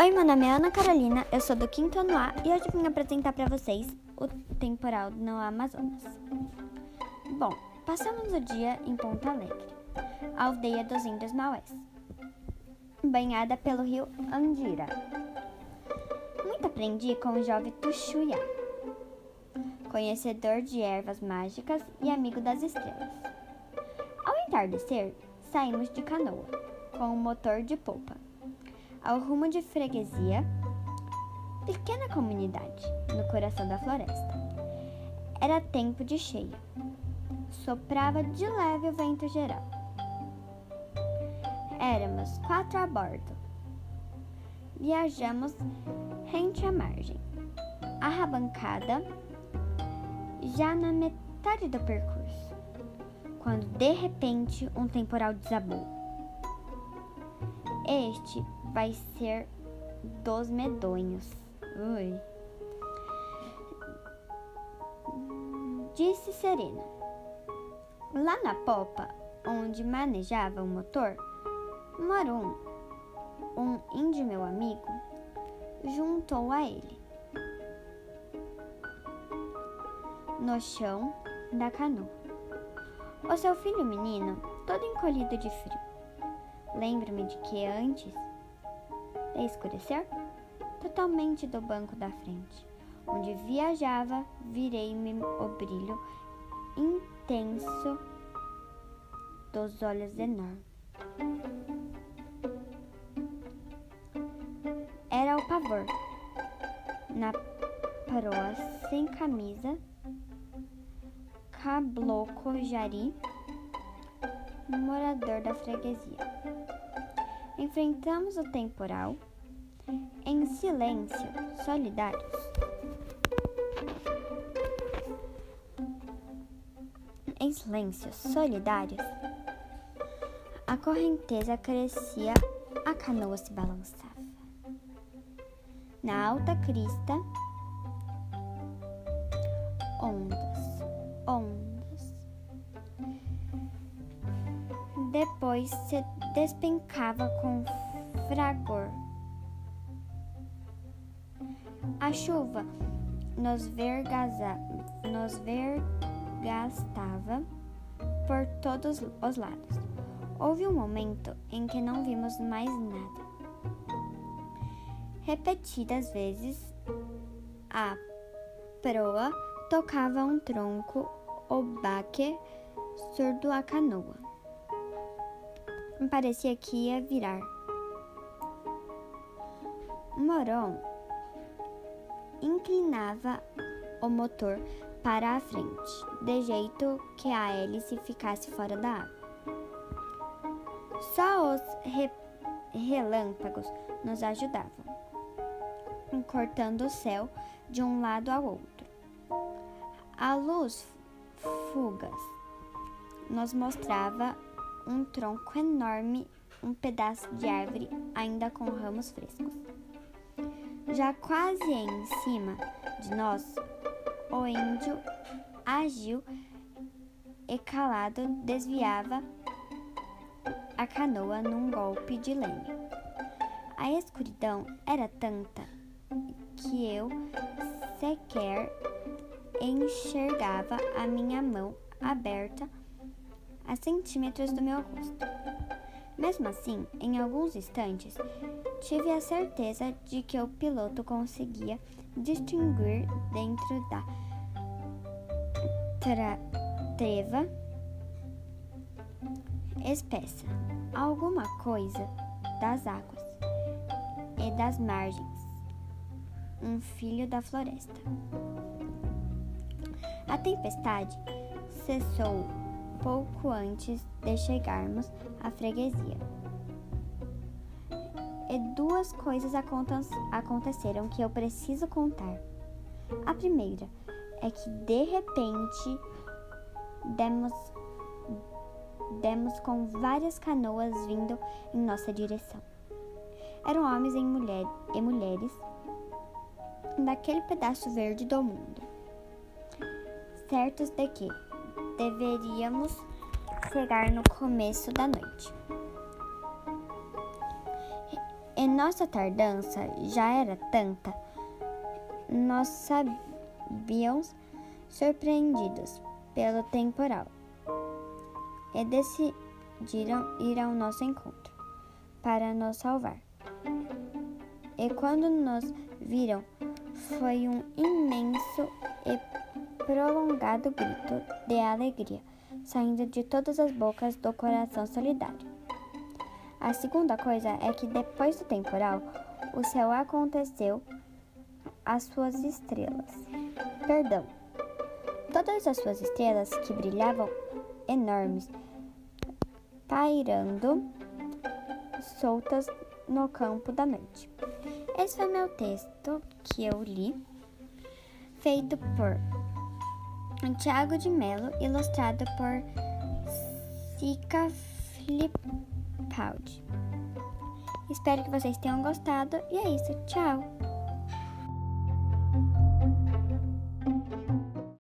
Oi, meu nome é Ana Carolina, eu sou do quinto ano A e hoje vim apresentar para vocês o temporal no Amazonas. Bom, passamos o dia em Ponta Alegre, a aldeia dos índios Maués, banhada pelo rio Andira. Muito aprendi com o jovem Tuxuya, conhecedor de ervas mágicas e amigo das estrelas. Ao entardecer, saímos de canoa, com o motor de polpa ao rumo de freguesia, pequena comunidade no coração da floresta. Era tempo de cheia. Soprava de leve o vento geral. Éramos quatro a bordo. Viajamos rente à margem. Arrabancada já na metade do percurso, quando de repente um temporal desabou. Este vai ser dos medonhos. Ui. Disse Serena. Lá na popa, onde manejava o motor, Marum, um índio meu amigo, juntou a ele. No chão da canoa. O seu filho menino, todo encolhido de frio. Lembro-me de que antes de escurecer, totalmente do banco da frente, onde viajava, virei-me o brilho intenso dos olhos enormes. Era o pavor. Na proa, sem camisa, cabloco jari, morador da freguesia. Enfrentamos o temporal em silêncio, solidários. Em silêncio, solidários, a correnteza crescia, a canoa se balançava. Na alta crista, ondas, ondas. Depois se despencava com fragor. A chuva nos, vergaza, nos vergastava por todos os lados. Houve um momento em que não vimos mais nada. Repetidas vezes, a proa tocava um tronco, o baque surdo a canoa. Parecia que ia virar. Moron inclinava o motor para a frente, de jeito que a hélice ficasse fora da água. Só os re relâmpagos nos ajudavam, cortando o céu de um lado ao outro. A luz fugas nos mostrava um tronco enorme, um pedaço de árvore ainda com ramos frescos. Já quase em cima de nós, o índio agiu e calado desviava a canoa num golpe de leme. A escuridão era tanta que eu sequer enxergava a minha mão aberta a centímetros do meu rosto. Mesmo assim, em alguns instantes, tive a certeza de que o piloto conseguia distinguir dentro da treva espessa alguma coisa das águas e das margens, um filho da floresta. A tempestade cessou pouco antes de chegarmos à freguesia. E duas coisas aconteceram que eu preciso contar. A primeira é que de repente demos demos com várias canoas vindo em nossa direção. Eram homens e, mulher, e mulheres daquele pedaço verde do mundo, certos de que deveríamos chegar no começo da noite. E nossa tardança já era tanta, nós sabíamos surpreendidos pelo temporal e decidiram ir ao nosso encontro para nos salvar. E quando nos viram, foi um imenso e prolongado grito de alegria saindo de todas as bocas do coração solidário. A segunda coisa é que depois do temporal, o céu aconteceu as suas estrelas. Perdão. Todas as suas estrelas que brilhavam enormes, pairando soltas no campo da noite. Esse foi meu texto que eu li, feito por Tiago de Mello, ilustrado por Sica Flipaldi. Espero que vocês tenham gostado e é isso. Tchau!